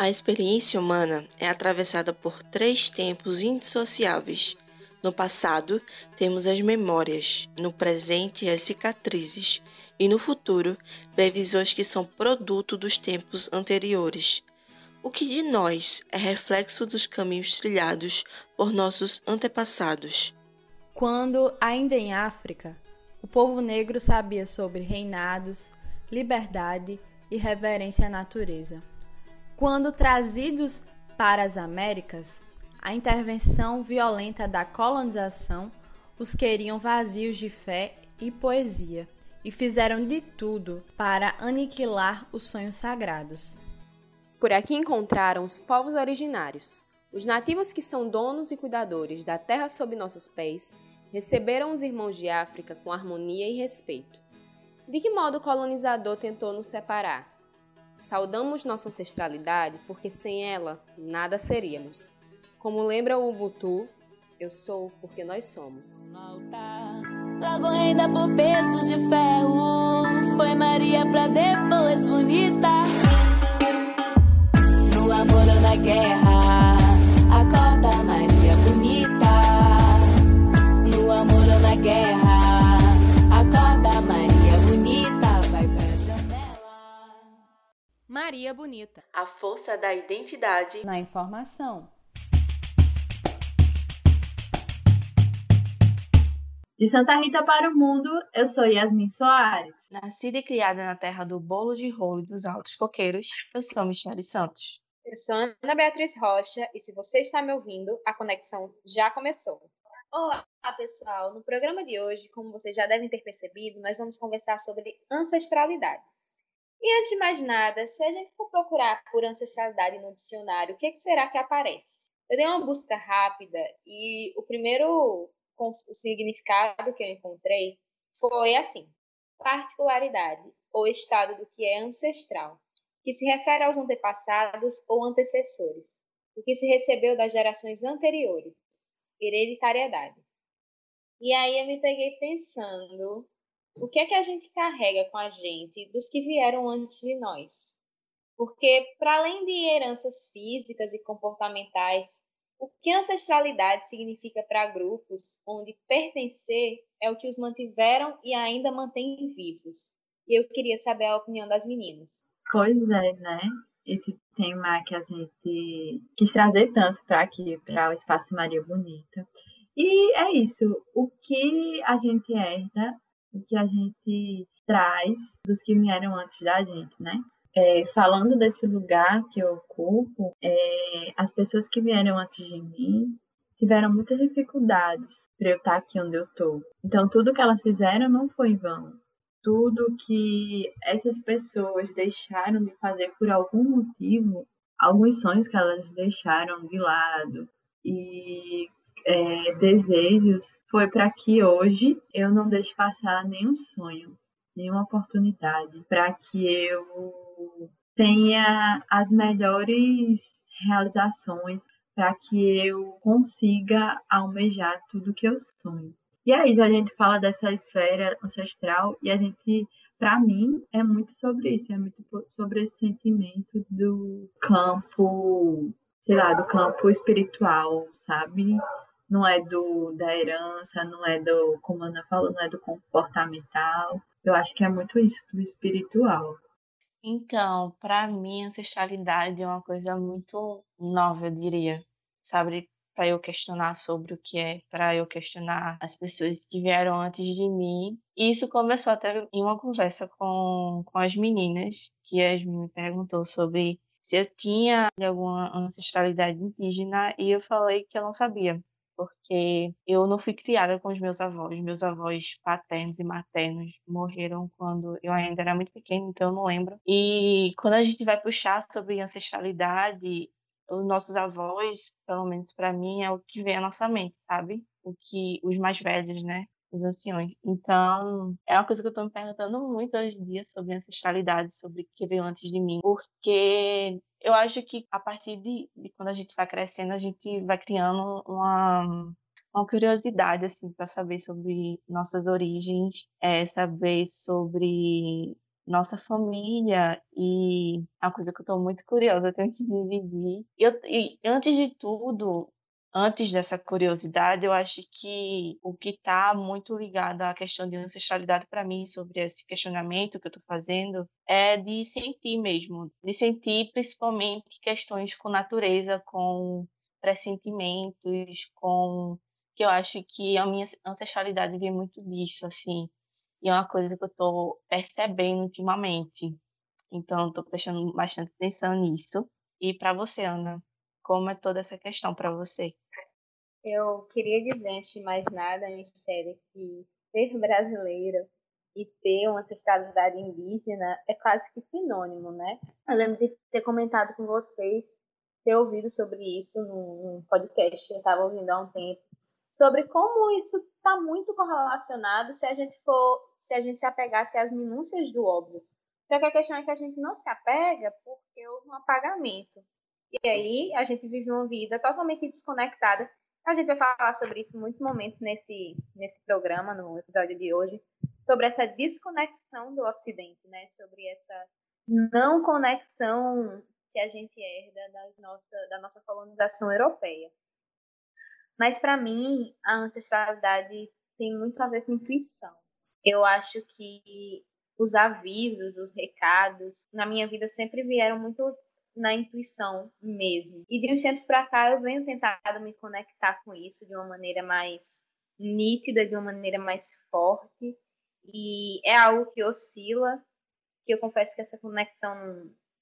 A experiência humana é atravessada por três tempos indissociáveis. No passado, temos as memórias, no presente, as cicatrizes, e no futuro, previsões que são produto dos tempos anteriores. O que de nós é reflexo dos caminhos trilhados por nossos antepassados. Quando, ainda em África, o povo negro sabia sobre reinados, liberdade e reverência à natureza. Quando trazidos para as Américas, a intervenção violenta da colonização os queriam vazios de fé e poesia e fizeram de tudo para aniquilar os sonhos sagrados. Por aqui encontraram os povos originários. Os nativos que são donos e cuidadores da terra sob nossos pés receberam os irmãos de África com harmonia e respeito. De que modo o colonizador tentou nos separar? Saudamos nossa ancestralidade porque sem ela nada seríamos. Como lembra o Ubuntu, eu sou porque nós somos. Logo ainda por pesos de ferro, foi Maria pra depois bonita. No amor ou na guerra, acorda Maria bonita. No amor ou na guerra, Maria Bonita. A força da identidade na informação. De Santa Rita para o mundo, eu sou Yasmin Soares. Nascida e criada na terra do bolo de rolo e dos altos coqueiros, eu sou Michele Santos. Eu sou Ana Beatriz Rocha e se você está me ouvindo, a conexão já começou. Olá, pessoal! No programa de hoje, como vocês já devem ter percebido, nós vamos conversar sobre ancestralidade. E antes de mais nada, se a gente for procurar por ancestralidade no dicionário, o que, é que será que aparece? Eu dei uma busca rápida e o primeiro significado que eu encontrei foi assim: particularidade ou estado do que é ancestral, que se refere aos antepassados ou antecessores, o que se recebeu das gerações anteriores, hereditariedade. E aí eu me peguei pensando o que é que a gente carrega com a gente dos que vieram antes de nós. Porque, para além de heranças físicas e comportamentais, o que ancestralidade significa para grupos onde pertencer é o que os mantiveram e ainda mantém vivos? E eu queria saber a opinião das meninas. Pois é, né? Esse tema que a gente quis trazer tanto para aqui, para o Espaço Maria Bonita. E é isso, o que a gente herda, o que a gente traz dos que vieram antes da gente, né? É, falando desse lugar que eu ocupo, é, as pessoas que vieram antes de mim tiveram muitas dificuldades para eu estar aqui onde eu estou. Então, tudo que elas fizeram não foi em vão. Tudo que essas pessoas deixaram de fazer por algum motivo, alguns sonhos que elas deixaram de lado e é, desejos, foi para que hoje eu não deixe passar nenhum sonho, nenhuma oportunidade, para que eu tenha as melhores realizações para que eu consiga almejar tudo que eu sonho. E aí a gente fala dessa esfera ancestral e a gente, para mim, é muito sobre isso, é muito sobre esse sentimento do campo, sei lá, do campo espiritual, sabe? Não é do da herança, não é do, como a Ana falou, não é do comportamental. Eu acho que é muito isso, do espiritual. Então, para mim, ancestralidade é uma coisa muito nova, eu diria. Sabe, para eu questionar sobre o que é, para eu questionar as pessoas que vieram antes de mim. E isso começou até em uma conversa com, com as meninas, que as me perguntou sobre se eu tinha alguma ancestralidade indígena e eu falei que eu não sabia porque eu não fui criada com os meus avós. Meus avós paternos e maternos morreram quando eu ainda era muito pequena, então eu não lembro. E quando a gente vai puxar sobre ancestralidade, os nossos avós, pelo menos para mim, é o que vem à nossa mente, sabe? O que os mais velhos, né? Os anciões. Então, é uma coisa que eu estou me perguntando muito hoje em dia sobre ancestralidade, sobre o que veio antes de mim, porque eu acho que a partir de, de quando a gente vai crescendo, a gente vai criando uma, uma curiosidade assim para saber sobre nossas origens, é, saber sobre nossa família e é uma coisa que eu estou muito curiosa, eu tenho que dividir. Eu, e antes de tudo, antes dessa curiosidade, eu acho que o que está muito ligado à questão de ancestralidade para mim, sobre esse questionamento que eu estou fazendo, é de sentir mesmo, de sentir principalmente questões com natureza, com pressentimentos, com que eu acho que a minha ancestralidade vem muito disso, assim, e é uma coisa que eu estou percebendo ultimamente. Então, estou prestando bastante atenção nisso. E para você, Ana, como é toda essa questão para você? Eu queria dizer, antes de mais nada, Michelle, que ser brasileiro e ter uma ancestralidade indígena é quase que sinônimo, né? Eu lembro de ter comentado com vocês, ter ouvido sobre isso num podcast que eu estava ouvindo há um tempo, sobre como isso está muito correlacionado se a gente for, se a gente se apegasse às minúcias do óbvio. Só que a questão é que a gente não se apega porque houve um apagamento. E aí a gente vive uma vida totalmente desconectada. A gente vai falar sobre isso em muitos momentos nesse, nesse programa, no episódio de hoje, sobre essa desconexão do Ocidente, né? Sobre essa não conexão que a gente herda das nossa, da nossa colonização europeia. Mas para mim, a ancestralidade tem muito a ver com intuição. Eu acho que os avisos, os recados, na minha vida sempre vieram muito na intuição mesmo. E de uns tempos para cá eu venho tentado me conectar com isso de uma maneira mais nítida, de uma maneira mais forte. E é algo que oscila, que eu confesso que essa conexão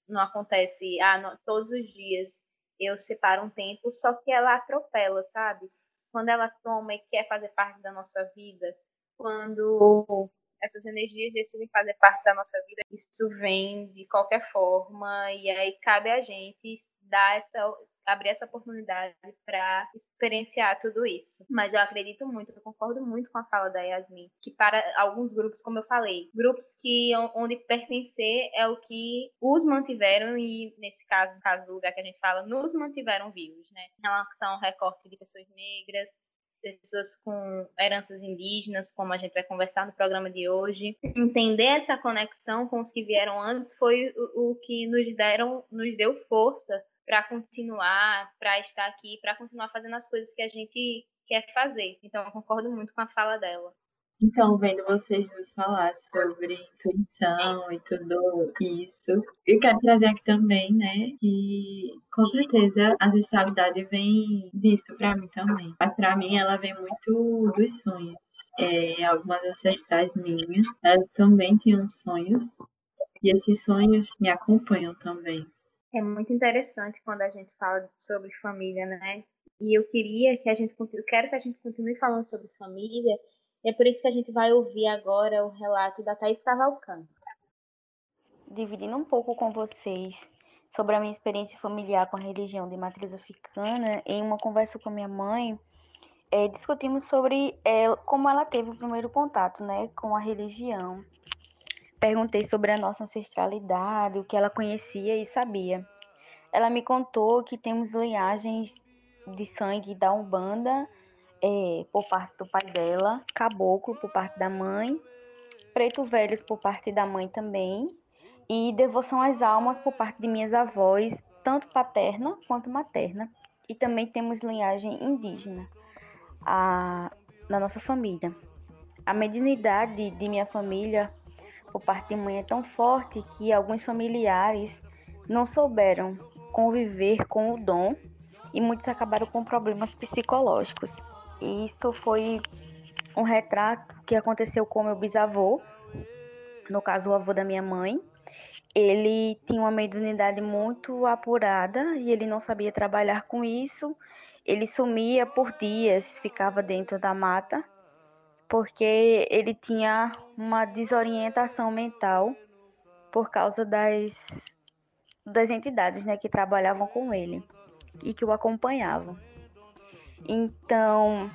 não, acontece ah, não, todos os dias eu separo um tempo, só que ela atropela, sabe? Quando ela toma e quer fazer parte da nossa vida, quando essas energias decidem fazer parte da nossa vida, isso vem de qualquer forma, e aí cabe a gente dar essa abrir essa oportunidade para experienciar tudo isso. Mas eu acredito muito, eu concordo muito com a fala da Yasmin, que para alguns grupos, como eu falei, grupos que onde pertencer é o que os mantiveram e nesse caso, no caso do lugar que a gente fala, nos mantiveram vivos, né? Em relação ao recorte de pessoas negras, pessoas com heranças indígenas, como a gente vai conversar no programa de hoje. Entender essa conexão com os que vieram antes foi o, o que nos deram, nos deu força para continuar, para estar aqui, para continuar fazendo as coisas que a gente quer fazer. Então, eu concordo muito com a fala dela. Então, vendo vocês nos falar sobre intuição e tudo isso, eu quero trazer aqui também, né, que com certeza a ancestralidade vem disso para mim também. Mas para mim ela vem muito dos sonhos. É, algumas ancestrais minhas, elas também tinham sonhos, e esses sonhos me acompanham também. É muito interessante quando a gente fala sobre família, né? E eu queria que a gente eu quero que a gente continue falando sobre família. É por isso que a gente vai ouvir agora o relato da Thais Cavalcante. Dividindo um pouco com vocês sobre a minha experiência familiar com a religião de matriz africana, em uma conversa com minha mãe, é, discutimos sobre é, como ela teve o primeiro contato né, com a religião Perguntei sobre a nossa ancestralidade, o que ela conhecia e sabia. Ela me contou que temos linhagens de sangue da Umbanda é, por parte do pai dela, caboclo por parte da mãe, preto velhos por parte da mãe também, e devoção às almas por parte de minhas avós, tanto paterna quanto materna. E também temos linhagem indígena a, na nossa família. A mediunidade de minha família por parte de mãe é tão forte que alguns familiares não souberam conviver com o dom e muitos acabaram com problemas psicológicos. Isso foi um retrato que aconteceu com meu bisavô, no caso o avô da minha mãe. Ele tinha uma mediunidade muito apurada e ele não sabia trabalhar com isso. Ele sumia por dias, ficava dentro da mata porque ele tinha uma desorientação mental por causa das, das entidades né, que trabalhavam com ele e que o acompanhavam. Então,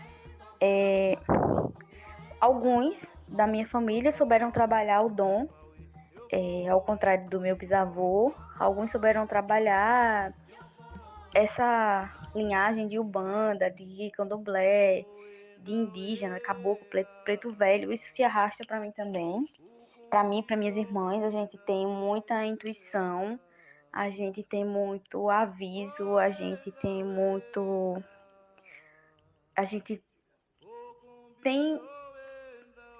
é, alguns da minha família souberam trabalhar o dom, é, ao contrário do meu bisavô, alguns souberam trabalhar essa linhagem de Ubanda, de Candomblé, de indígena, caboclo, preto velho, isso se arrasta para mim também. para mim, para minhas irmãs, a gente tem muita intuição, a gente tem muito aviso, a gente tem muito. A gente tem.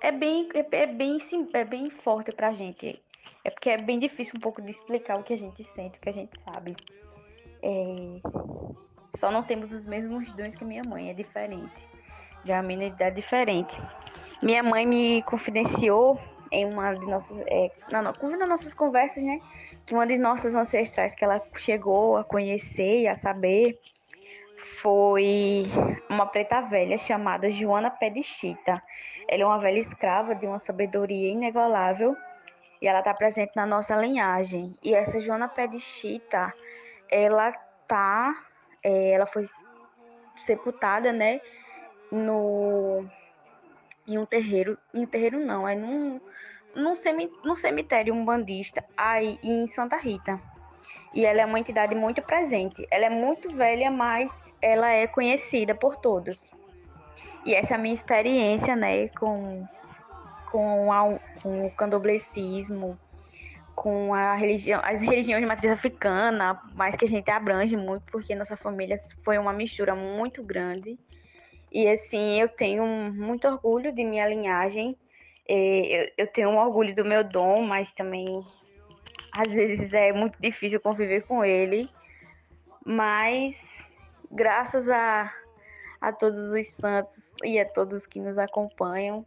É bem, é, é bem, é bem forte pra gente. É porque é bem difícil um pouco de explicar o que a gente sente, o que a gente sabe. É... Só não temos os mesmos dons que minha mãe, é diferente. Já a minha idade é diferente. Minha mãe me confidenciou em uma de nossas, é, na, nas nossas conversas, né? Que uma de nossas ancestrais que ela chegou a conhecer e a saber foi uma preta velha chamada Joana Pedichita. Ela é uma velha escrava de uma sabedoria inigualável e ela está presente na nossa linhagem. E essa Joana Pedichita, ela tá, é, ela foi sepultada, né, no em um terreiro, em um terreiro não, é num, num, num cemitério umbandista aí em Santa Rita. E ela é uma entidade muito presente. Ela é muito velha, mas ela é conhecida por todos. E essa é a minha experiência, né, com, com, a, com o candoblecismo, com a religião, as religiões de matriz africana, mas que a gente abrange muito, porque nossa família foi uma mistura muito grande. E assim, eu tenho muito orgulho de minha linhagem. É, eu tenho um orgulho do meu dom, mas também às vezes é muito difícil conviver com ele. Mas graças a, a todos os santos e a todos que nos acompanham,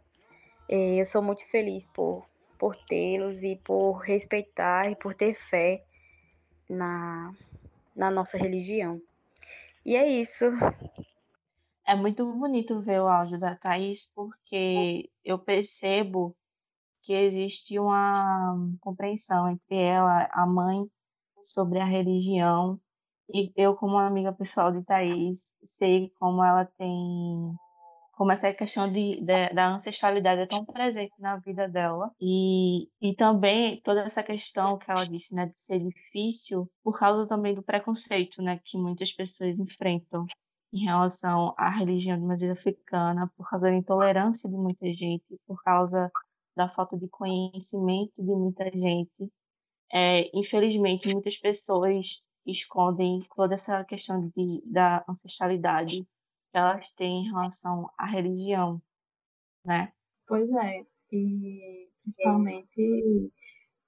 é, eu sou muito feliz por, por tê-los e por respeitar e por ter fé na, na nossa religião. E é isso. É muito bonito ver o áudio da Thaís, porque eu percebo que existe uma compreensão entre ela, a mãe, sobre a religião. E eu, como amiga pessoal de Thaís, sei como ela tem. Como essa questão de, de, da ancestralidade é tão presente na vida dela. E, e também toda essa questão que ela disse, né, de ser difícil, por causa também do preconceito, né, que muitas pessoas enfrentam em relação à religião de matriz africana, por causa da intolerância de muita gente, por causa da falta de conhecimento de muita gente. É, infelizmente, muitas pessoas escondem toda essa questão de, da ancestralidade que elas têm em relação à religião, né? Pois é, e principalmente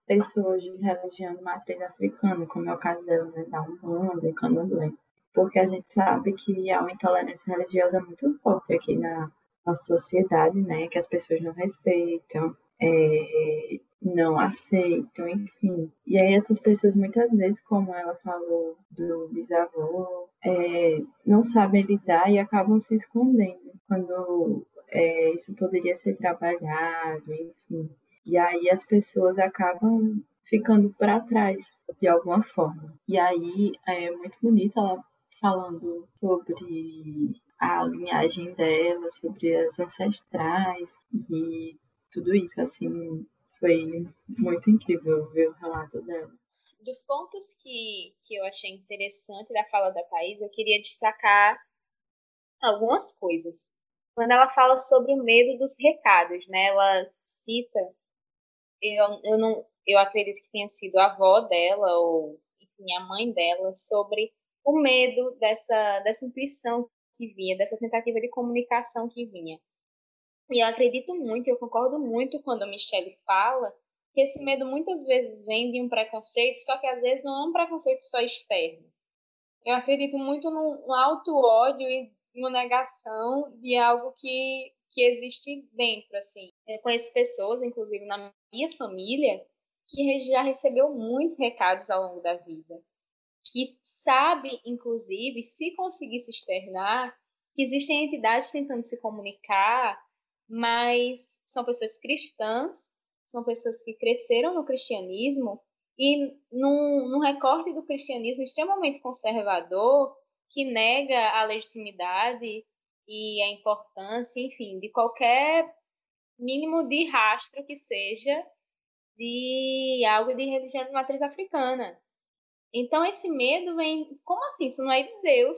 pessoas de religião de matriz africana, como é o caso dela, né, da Umbanda e Candomblé porque a gente sabe que há uma intolerância religiosa muito forte aqui na nossa sociedade, né? Que as pessoas não respeitam, é, não aceitam, enfim. E aí essas pessoas muitas vezes, como ela falou do bisavô, é, não sabem lidar e acabam se escondendo quando é, isso poderia ser trabalhado, enfim. E aí as pessoas acabam ficando para trás de alguma forma. E aí é muito bonito ela falando sobre a linhagem dela, sobre as ancestrais e tudo isso, assim, foi muito incrível ver o relato dela. Dos pontos que, que eu achei interessante da fala da Thais, eu queria destacar algumas coisas. Quando ela fala sobre o medo dos recados, né? Ela cita, eu, eu não, eu acredito que tenha sido a avó dela ou enfim, a mãe dela sobre o medo dessa, dessa intuição que vinha, dessa tentativa de comunicação que vinha. E eu acredito muito, eu concordo muito quando a Michelle fala que esse medo muitas vezes vem de um preconceito, só que às vezes não é um preconceito só externo. Eu acredito muito num alto ódio e uma negação de algo que, que existe dentro, assim. Eu conheço pessoas, inclusive na minha família, que já recebeu muitos recados ao longo da vida que sabe, inclusive, se conseguir se externar, que existem entidades tentando se comunicar, mas são pessoas cristãs, são pessoas que cresceram no cristianismo e num, num recorte do cristianismo extremamente conservador, que nega a legitimidade e a importância, enfim, de qualquer mínimo de rastro que seja de algo de religião de matriz africana. Então, esse medo vem, como assim? Isso não é de Deus.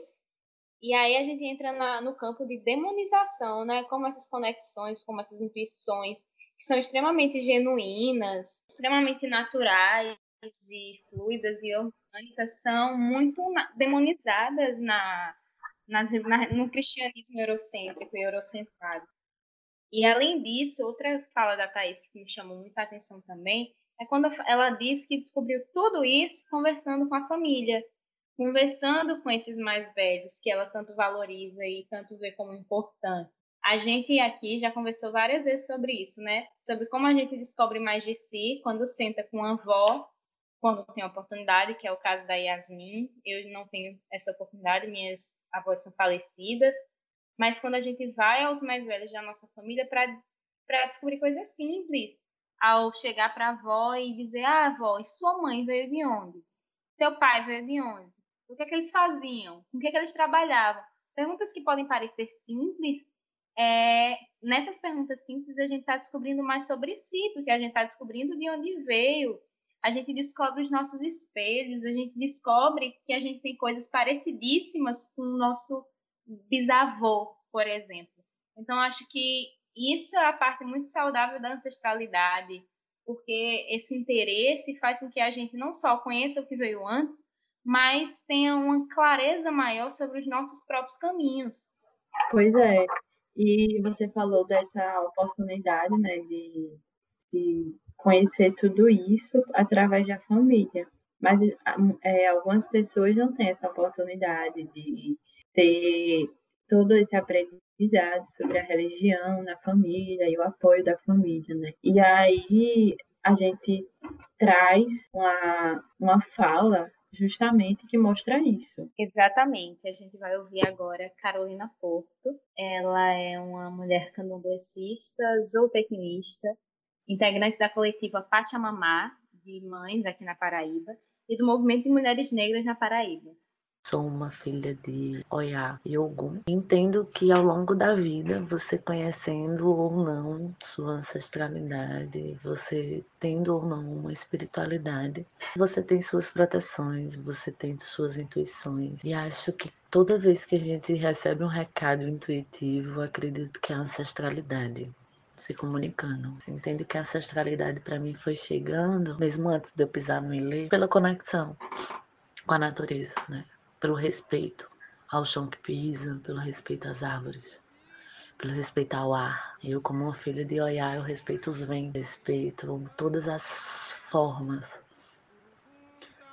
E aí a gente entra na, no campo de demonização, né? Como essas conexões, como essas intuições que são extremamente genuínas, extremamente naturais e fluidas e orgânicas, são muito demonizadas na, na, na, no cristianismo eurocêntrico e eurocentrado. E além disso, outra fala da Thais que me chamou muita atenção também é quando ela disse que descobriu tudo isso conversando com a família, conversando com esses mais velhos que ela tanto valoriza e tanto vê como importante. A gente aqui já conversou várias vezes sobre isso, né? Sobre como a gente descobre mais de si quando senta com a avó, quando tem a oportunidade, que é o caso da Yasmin. Eu não tenho essa oportunidade, minhas avós são falecidas. Mas quando a gente vai aos mais velhos da nossa família para descobrir coisas simples, ao chegar para a avó e dizer: Ah, avó, e sua mãe veio de onde? Seu pai veio de onde? O que é que eles faziam? Com o que é que eles trabalhavam? Perguntas que podem parecer simples, é, nessas perguntas simples a gente está descobrindo mais sobre si, porque a gente está descobrindo de onde veio, a gente descobre os nossos espelhos, a gente descobre que a gente tem coisas parecidíssimas com o nosso bisavô, por exemplo. Então, acho que isso é a parte muito saudável da ancestralidade, porque esse interesse faz com que a gente não só conheça o que veio antes, mas tenha uma clareza maior sobre os nossos próprios caminhos. Pois é. E você falou dessa oportunidade, né, de, de conhecer tudo isso através da família. Mas é, algumas pessoas não têm essa oportunidade de ter todo esse aprendizado sobre a religião na família e o apoio da família, né? E aí a gente traz uma, uma fala justamente que mostra isso. Exatamente. A gente vai ouvir agora Carolina Porto. Ela é uma mulher candomblessista, zootecnista, integrante da coletiva Pachamamá, de mães aqui na Paraíba, e do movimento de mulheres negras na Paraíba. Sou uma filha de Oiá e Ogum. Entendo que ao longo da vida, você conhecendo ou não sua ancestralidade, você tendo ou não uma espiritualidade, você tem suas proteções, você tem suas intuições. E acho que toda vez que a gente recebe um recado intuitivo, acredito que é a ancestralidade se comunicando. Entendo que a ancestralidade para mim foi chegando, mesmo antes de eu pisar no Ilê, pela conexão com a natureza, né? Pelo respeito ao chão que pisa, pelo respeito às árvores, pelo respeito ao ar. Eu, como uma filha de Oiá, eu respeito os ventos, respeito todas as formas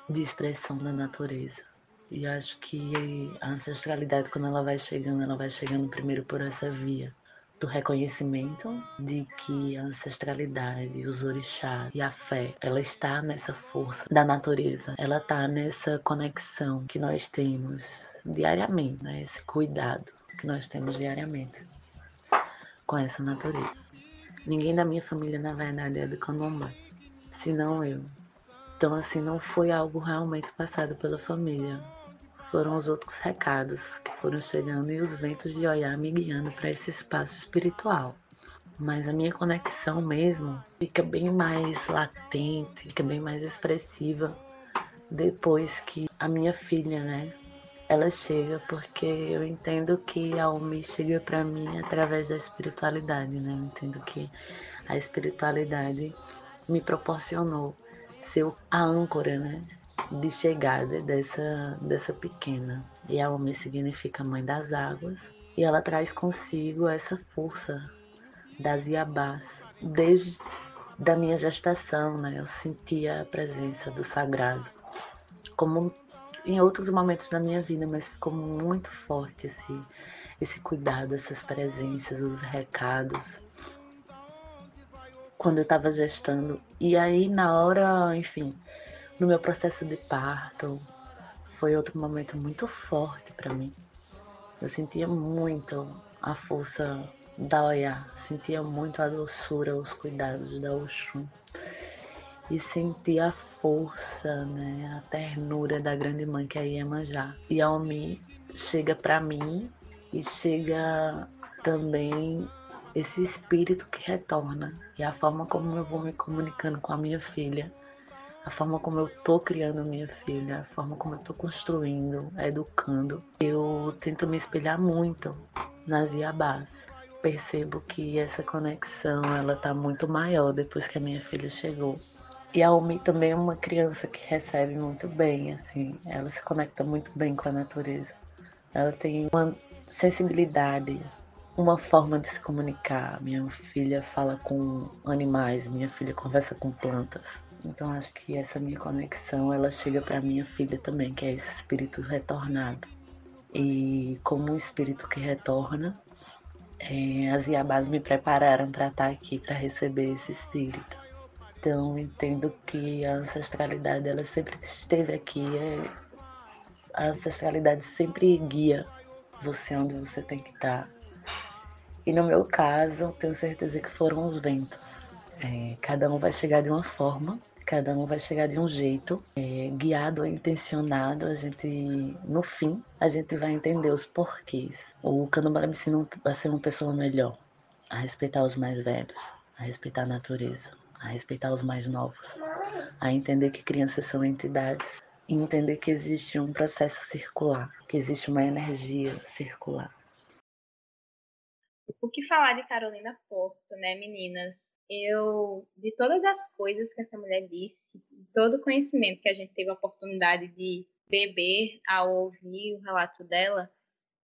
de expressão da natureza. E acho que a ancestralidade, quando ela vai chegando, ela vai chegando primeiro por essa via do reconhecimento de que a ancestralidade, os orixás e a fé, ela está nessa força da natureza, ela está nessa conexão que nós temos diariamente, né? esse cuidado que nós temos diariamente com essa natureza. Ninguém da minha família, na verdade, é do candomblé, senão eu. Então, assim, não foi algo realmente passado pela família, foram os outros recados que foram chegando e os ventos de Oiá me guiando para esse espaço espiritual. Mas a minha conexão mesmo fica bem mais latente, fica bem mais expressiva depois que a minha filha, né, ela chega, porque eu entendo que a Umi chega para mim através da espiritualidade, né? Eu entendo que a espiritualidade me proporcionou ser a âncora, né? De chegada dessa, dessa pequena. E a Omi significa mãe das águas, e ela traz consigo essa força das Iabás. Desde da minha gestação, né, eu sentia a presença do sagrado, como em outros momentos da minha vida, mas ficou muito forte esse, esse cuidado, essas presenças, os recados. Quando eu estava gestando. E aí, na hora, enfim, no meu processo de parto, foi outro momento muito forte para mim. Eu sentia muito a força da Oiá, sentia muito a doçura, os cuidados da Oxum. E sentia a força, né, a ternura da grande mãe que é a Iemanjá. E a Omi chega para mim e chega também esse espírito que retorna. E a forma como eu vou me comunicando com a minha filha a forma como eu tô criando minha filha, a forma como eu tô construindo, educando. Eu tento me espelhar muito nas Iabás. percebo que essa conexão ela tá muito maior depois que a minha filha chegou. E a Omi também é uma criança que recebe muito bem, assim, ela se conecta muito bem com a natureza. Ela tem uma sensibilidade, uma forma de se comunicar. Minha filha fala com animais, minha filha conversa com plantas. Então acho que essa minha conexão, ela chega para minha filha também, que é esse espírito retornado. E como um espírito que retorna, é, as Iabás me prepararam para estar aqui, para receber esse espírito. Então, entendo que a ancestralidade ela sempre esteve aqui. É... A ancestralidade sempre guia você onde você tem que estar. E no meu caso, tenho certeza que foram os ventos. É, cada um vai chegar de uma forma, cada um vai chegar de um jeito, é, guiado intencionado. A gente, no fim, a gente vai entender os porquês. O candomblé me ensina a ser uma pessoa melhor, a respeitar os mais velhos, a respeitar a natureza, a respeitar os mais novos, a entender que crianças são entidades e entender que existe um processo circular, que existe uma energia circular. O que falar de Carolina Porto, né, meninas? Eu, de todas as coisas que essa mulher disse, todo o conhecimento que a gente teve a oportunidade de beber ao ouvir o relato dela,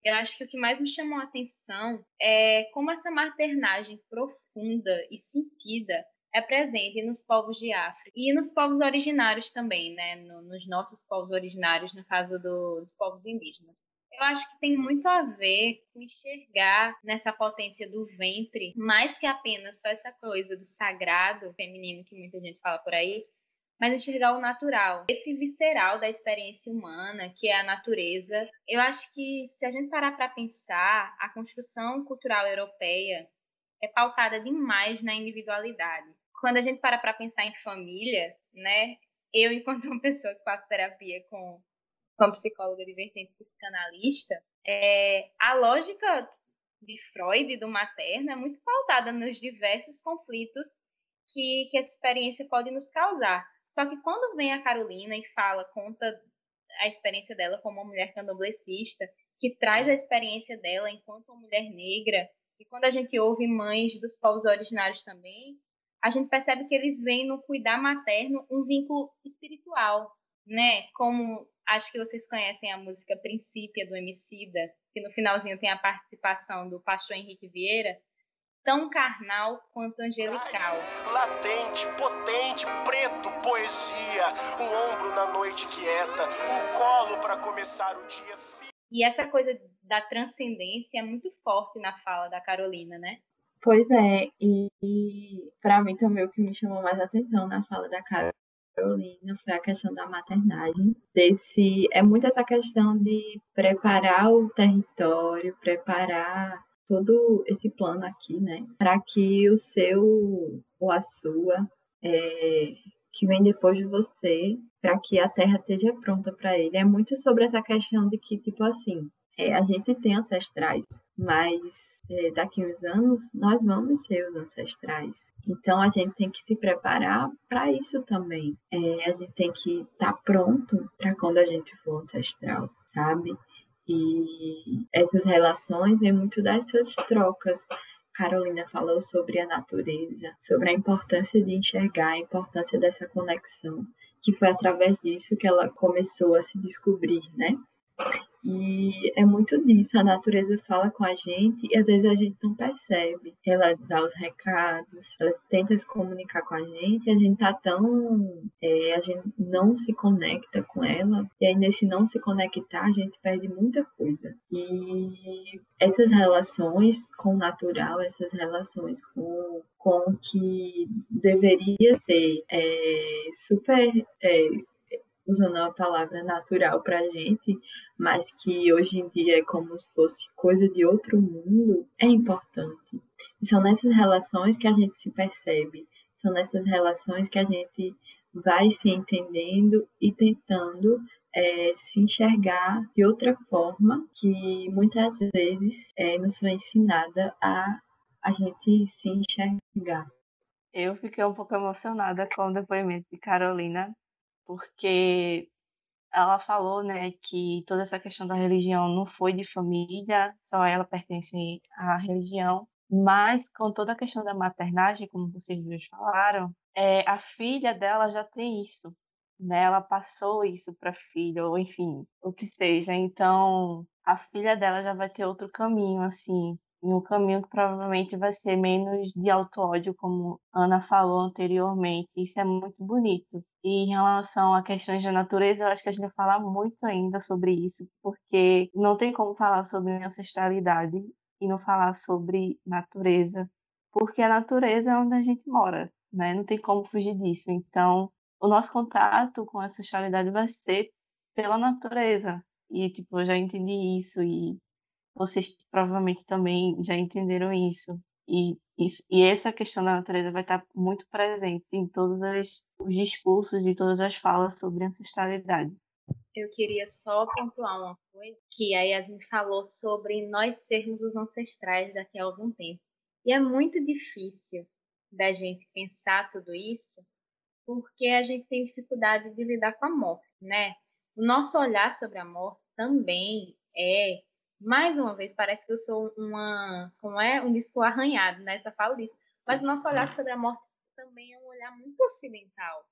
eu acho que o que mais me chamou a atenção é como essa maternagem profunda e sentida é presente nos povos de África e nos povos originários também, né? No, nos nossos povos originários, no caso do, dos povos indígenas. Eu acho que tem muito a ver com enxergar nessa potência do ventre, mais que apenas só essa coisa do sagrado feminino que muita gente fala por aí, mas enxergar o natural, esse visceral da experiência humana, que é a natureza. Eu acho que se a gente parar para pensar, a construção cultural europeia é pautada demais na individualidade quando a gente para para pensar em família, né? Eu, enquanto uma pessoa que faço terapia com, com psicóloga de vertente psicanalista, é, a lógica de Freud e do materno é muito pautada nos diversos conflitos que, que essa experiência pode nos causar. Só que quando vem a Carolina e fala, conta a experiência dela como uma mulher candomblessista, que traz a experiência dela enquanto uma mulher negra, e quando a gente ouve mães dos povos originários também, a gente percebe que eles veem no cuidar materno um vínculo espiritual, né? Como acho que vocês conhecem a música Princípia do Emicida, que no finalzinho tem a participação do pastor Henrique Vieira, tão carnal quanto angelical. Latente, potente, preto, poesia, um ombro na noite quieta, um colo para começar o dia. E essa coisa da transcendência é muito forte na fala da Carolina, né? Pois é, e, e para mim também o que me chamou mais atenção na fala da Carolina foi a questão da maternagem. Desse, é muito essa questão de preparar o território, preparar todo esse plano aqui, né, para que o seu ou a sua é, que vem depois de você, para que a terra esteja pronta para ele. É muito sobre essa questão de que, tipo assim, é, a gente tem ancestrais, mas é, daqui uns anos nós vamos ser os ancestrais. Então a gente tem que se preparar para isso também. É, a gente tem que estar tá pronto para quando a gente for ancestral, sabe? E essas relações vêm muito dessas trocas. Carolina falou sobre a natureza, sobre a importância de enxergar, a importância dessa conexão, que foi através disso que ela começou a se descobrir, né? E é muito disso, a natureza fala com a gente e às vezes a gente não percebe. Ela dá os recados, ela tenta se comunicar com a gente e a gente tá tão. É, a gente não se conecta com ela, e aí nesse não se conectar a gente perde muita coisa. E essas relações com o natural, essas relações com, com o que deveria ser é, super. É, usando a palavra natural para a gente, mas que hoje em dia é como se fosse coisa de outro mundo, é importante. E são nessas relações que a gente se percebe, são nessas relações que a gente vai se entendendo e tentando é, se enxergar de outra forma que muitas vezes é, nos foi ensinada a a gente se enxergar. Eu fiquei um pouco emocionada com o depoimento de Carolina, porque ela falou, né, que toda essa questão da religião não foi de família, só ela pertence à religião. Mas com toda a questão da maternagem, como vocês dois falaram, é, a filha dela já tem isso, né? Ela passou isso para a filha, ou enfim, o que seja. Então, a filha dela já vai ter outro caminho, assim, em um caminho que provavelmente vai ser menos de auto-ódio, como Ana falou anteriormente. Isso é muito bonito. E em relação a questões de natureza, eu acho que a gente vai falar muito ainda sobre isso, porque não tem como falar sobre ancestralidade e não falar sobre natureza, porque a natureza é onde a gente mora, né? Não tem como fugir disso. Então, o nosso contato com a ancestralidade vai ser pela natureza. E, tipo, eu já entendi isso e vocês provavelmente também já entenderam isso. E, isso, e essa questão da natureza vai estar muito presente em todos os discursos e todas as falas sobre ancestralidade. Eu queria só pontuar uma coisa que a Yasmin falou sobre nós sermos os ancestrais daqui a algum tempo. E é muito difícil da gente pensar tudo isso porque a gente tem dificuldade de lidar com a morte, né? O nosso olhar sobre a morte também é mais uma vez, parece que eu sou uma, como é, um disco arranhado, né? Só falo disso. Mas o nosso olhar sobre a morte também é um olhar muito ocidental.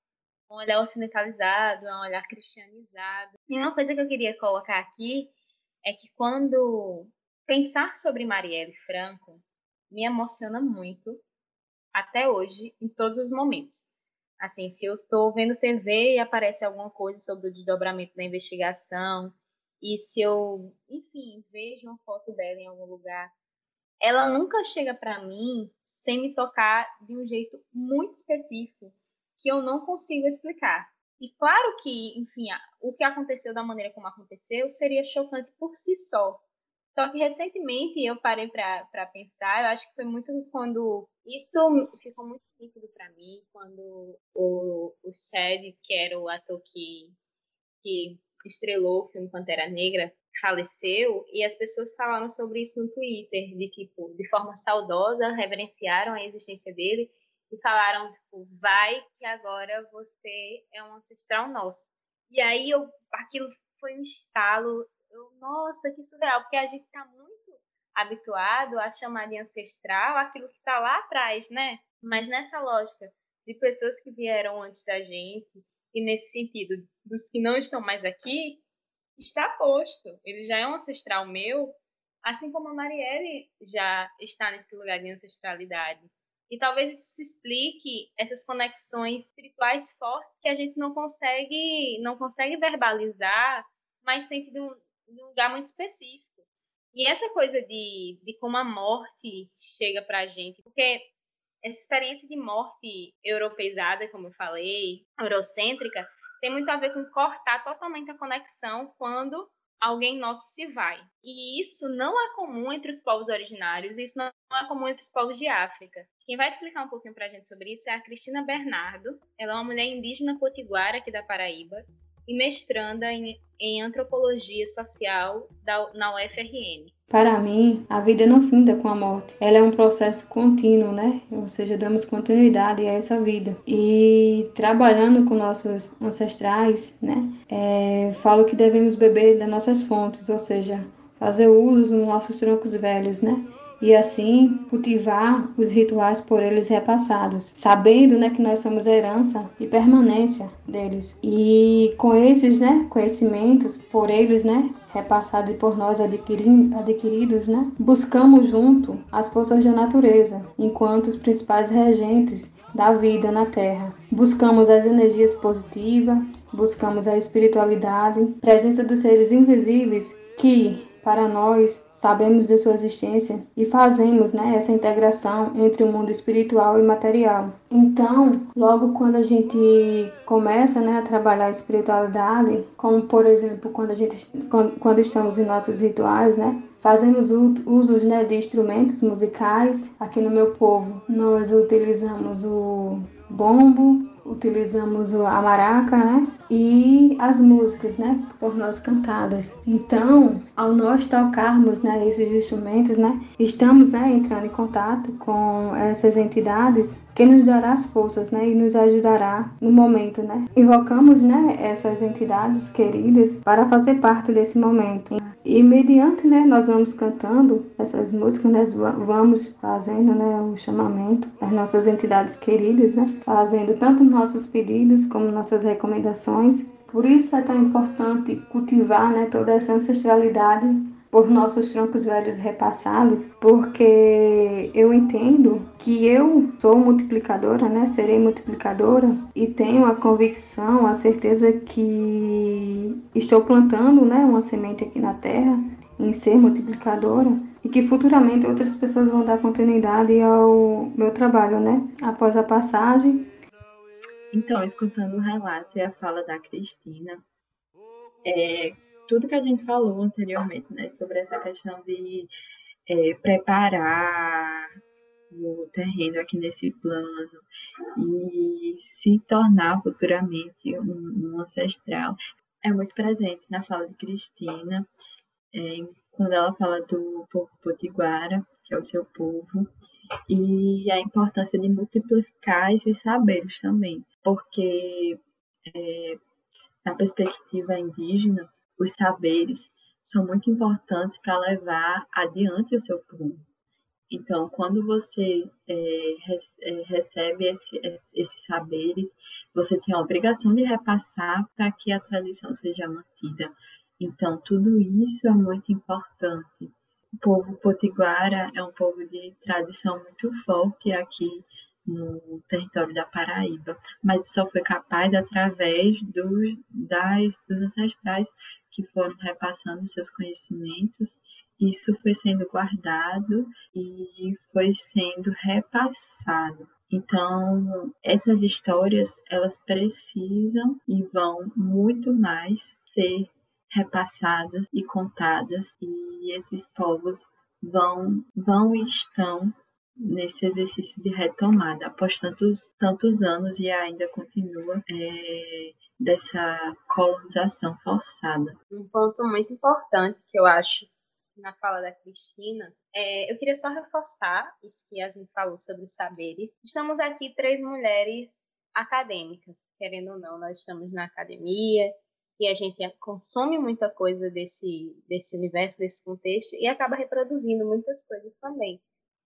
Um olhar ocidentalizado, um olhar cristianizado. E uma coisa que eu queria colocar aqui é que quando pensar sobre Marielle Franco me emociona muito até hoje, em todos os momentos. Assim, se eu estou vendo TV e aparece alguma coisa sobre o desdobramento da investigação, e se eu, enfim, vejo uma foto dela em algum lugar, ela nunca chega para mim sem me tocar de um jeito muito específico que eu não consigo explicar. E claro que, enfim, o que aconteceu da maneira como aconteceu seria chocante por si só. Só que recentemente eu parei para pensar, eu acho que foi muito quando isso ficou muito nítido para mim, quando o, o Chad, que era o ator que, que estrelou o filme Pantera Negra, faleceu, e as pessoas falaram sobre isso no Twitter, de tipo, de forma saudosa, reverenciaram a existência dele e falaram, tipo, vai que agora você é um ancestral nosso. E aí eu, aquilo foi um estalo, eu, nossa, que surreal, porque a gente tá muito habituado a chamar de ancestral aquilo que está lá atrás, né? Mas nessa lógica de pessoas que vieram antes da gente, e nesse sentido dos que não estão mais aqui, está posto. Ele já é um ancestral meu, assim como a Marielle já está nesse lugar de ancestralidade. E talvez isso explique essas conexões espirituais fortes que a gente não consegue, não consegue verbalizar, mas sente de um, de um lugar muito específico. E essa coisa de, de como a morte chega para a gente, porque essa experiência de morte europeizada, como eu falei, eurocêntrica, tem muito a ver com cortar totalmente a conexão quando alguém nosso se vai. E isso não é comum entre os povos originários, isso não é comum entre os povos de África. Quem vai explicar um pouquinho para a gente sobre isso é a Cristina Bernardo. Ela é uma mulher indígena potiguara aqui da Paraíba e mestranda em, em antropologia social da, na UFRN. Para mim, a vida não finda com a morte. Ela é um processo contínuo, né? Ou seja, damos continuidade a essa vida. E trabalhando com nossos ancestrais, né? É, falo que devemos beber das nossas fontes, ou seja, fazer uso dos nossos troncos velhos, né? E assim cultivar os rituais por eles repassados, sabendo né, que nós somos herança e permanência deles. E com esses né, conhecimentos por eles né, repassados e por nós adquiridos, né, buscamos junto as forças da natureza, enquanto os principais regentes da vida na Terra. Buscamos as energias positivas, buscamos a espiritualidade, presença dos seres invisíveis que, para nós, sabemos de sua existência e fazemos né, essa integração entre o mundo espiritual e material. Então, logo quando a gente começa né, a trabalhar a espiritualidade, como por exemplo quando, a gente, quando, estamos em nossos rituais, né, fazemos usos né, de instrumentos musicais. Aqui no meu povo, nós utilizamos o bombo, utilizamos a maraca, né? E as músicas, né, por nós cantadas. Então, ao nós tocarmos, né, esses instrumentos, né, estamos, né, entrando em contato com essas entidades que nos dará as forças, né, e nos ajudará no momento, né. Invocamos, né, essas entidades queridas para fazer parte desse momento. E mediante, né, nós vamos cantando essas músicas, né, vamos fazendo, né, o chamamento das nossas entidades queridas, né, fazendo tanto nossos pedidos como nossas recomendações. Por isso é tão importante cultivar, né, toda essa ancestralidade por nossos troncos velhos repassados, porque eu entendo que eu sou multiplicadora, né? Serei multiplicadora e tenho a convicção, a certeza que estou plantando, né, uma semente aqui na terra em ser multiplicadora e que futuramente outras pessoas vão dar continuidade ao meu trabalho, né? Após a passagem. Então, escutando o relato e a fala da Cristina, é, tudo que a gente falou anteriormente, né, sobre essa questão de é, preparar o terreno aqui nesse plano e se tornar futuramente um, um ancestral, é muito presente na fala de Cristina, é, quando ela fala do povo potiguara, que é o seu povo, e a importância de multiplicar esses saberes também, porque é, na perspectiva indígena, os saberes são muito importantes para levar adiante o seu povo. Então, quando você é, é, recebe esse, esses saberes, você tem a obrigação de repassar para que a tradição seja mantida. Então, tudo isso é muito importante. O povo potiguara é um povo de tradição muito forte aqui no território da Paraíba, mas só foi capaz através dos, das, dos ancestrais que foram repassando seus conhecimentos. Isso foi sendo guardado e foi sendo repassado. Então, essas histórias, elas precisam e vão muito mais ser repassadas e contadas e esses povos vão vão e estão nesse exercício de retomada após tantos tantos anos e ainda continua é, dessa colonização forçada. Um ponto muito importante que eu acho na fala da Cristina, é, eu queria só reforçar isso que Yasmin falou sobre saberes. Estamos aqui três mulheres acadêmicas, querendo ou não, nós estamos na academia e a gente consome muita coisa desse, desse universo, desse contexto e acaba reproduzindo muitas coisas também.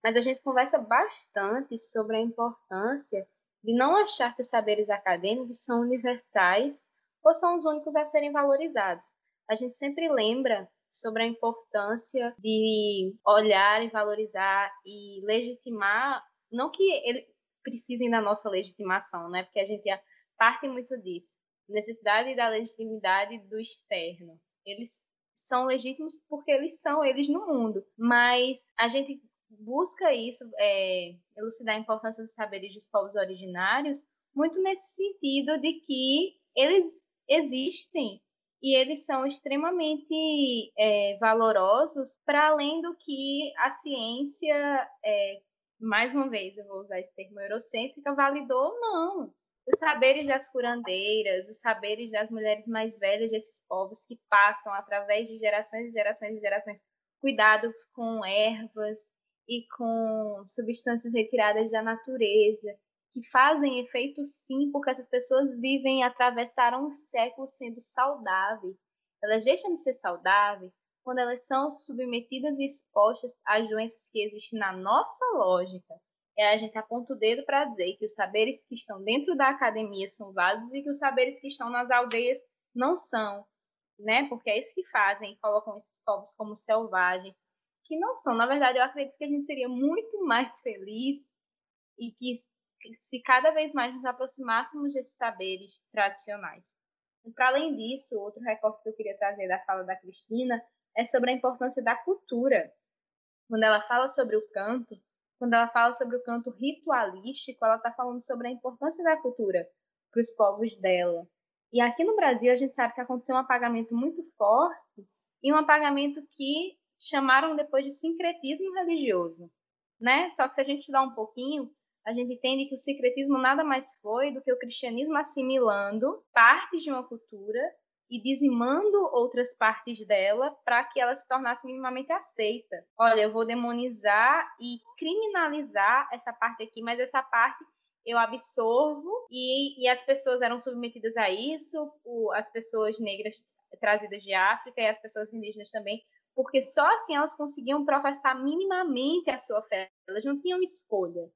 Mas a gente conversa bastante sobre a importância de não achar que os saberes acadêmicos são universais ou são os únicos a serem valorizados. A gente sempre lembra sobre a importância de olhar e valorizar e legitimar, não que eles precisem da nossa legitimação, né? Porque a gente parte muito disso, necessidade da legitimidade do externo. Eles são legítimos porque eles são eles no mundo, mas a gente busca isso, é, elucidar a importância dos saberes dos povos originários, muito nesse sentido de que eles existem e eles são extremamente é, valorosos para além do que a ciência, é, mais uma vez, eu vou usar esse termo eurocêntrica, validou ou não. Os saberes das curandeiras, os saberes das mulheres mais velhas desses povos que passam através de gerações e gerações e gerações cuidados com ervas, e com substâncias retiradas da natureza, que fazem efeito sim, porque essas pessoas vivem atravessaram os séculos sendo saudáveis. Elas deixam de ser saudáveis quando elas são submetidas e expostas às doenças que existem na nossa lógica. É a gente aponta o dedo para dizer que os saberes que estão dentro da academia são válidos e que os saberes que estão nas aldeias não são, né? Porque é isso que fazem, colocam esses povos como selvagens, que não são. Na verdade, eu acredito que a gente seria muito mais feliz e que se cada vez mais nos aproximássemos desses saberes tradicionais. E para além disso, outro recorte que eu queria trazer da fala da Cristina é sobre a importância da cultura. Quando ela fala sobre o canto, quando ela fala sobre o canto ritualístico, ela está falando sobre a importância da cultura para os povos dela. E aqui no Brasil, a gente sabe que aconteceu um apagamento muito forte e um apagamento que chamaram depois de sincretismo religioso, né? Só que se a gente estudar um pouquinho, a gente entende que o secretismo nada mais foi do que o cristianismo assimilando partes de uma cultura e dizimando outras partes dela para que ela se tornasse minimamente aceita. Olha, eu vou demonizar e criminalizar essa parte aqui, mas essa parte eu absorvo e, e as pessoas eram submetidas a isso, as pessoas negras trazidas de África e as pessoas indígenas também, porque só assim elas conseguiam professar minimamente a sua fé, elas não tinham escolha.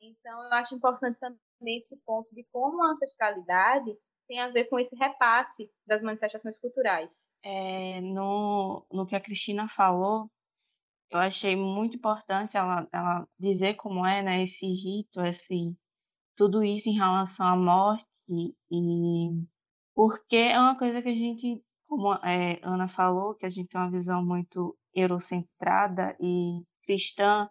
Então, eu acho importante também esse ponto de como a ancestralidade tem a ver com esse repasse das manifestações culturais. É, no, no que a Cristina falou, eu achei muito importante ela, ela dizer como é né, esse rito, esse, tudo isso em relação à morte, e, e porque é uma coisa que a gente, como é, Ana falou, que a gente tem uma visão muito eurocentrada e cristã,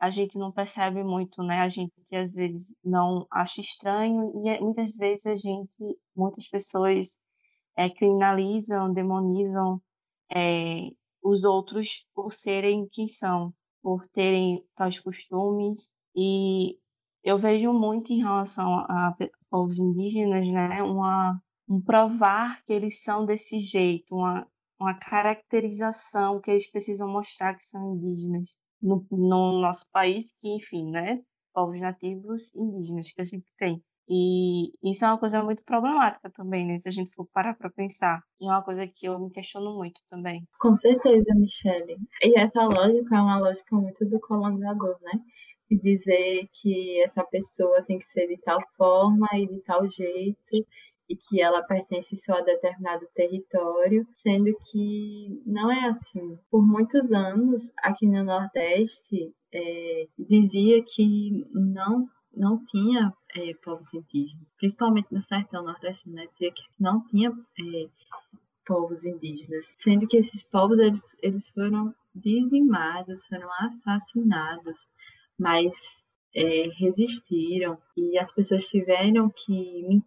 a gente não percebe muito, né? A gente às vezes não acha estranho e é, muitas vezes a gente, muitas pessoas é, criminalizam, demonizam é, os outros por serem quem são, por terem tais costumes e eu vejo muito em relação a povos indígenas, né? Uma um provar que eles são desse jeito, uma uma caracterização que eles precisam mostrar que são indígenas no, no nosso país, que, enfim, né, povos nativos indígenas que a gente tem. E isso é uma coisa muito problemática também, né? Se a gente for parar para pensar. E é uma coisa que eu me questiono muito também. Com certeza, Michele. E essa lógica é uma lógica muito do colonizador, né? De dizer que essa pessoa tem que ser de tal forma e de tal jeito e que ela pertence só a determinado território, sendo que não é assim. Por muitos anos, aqui no Nordeste, é, dizia que não não tinha é, povos indígenas, principalmente no sertão nordestino, né? dizia que não tinha é, povos indígenas, sendo que esses povos eles, eles foram dizimados, foram assassinados, mas é, resistiram e as pessoas tiveram que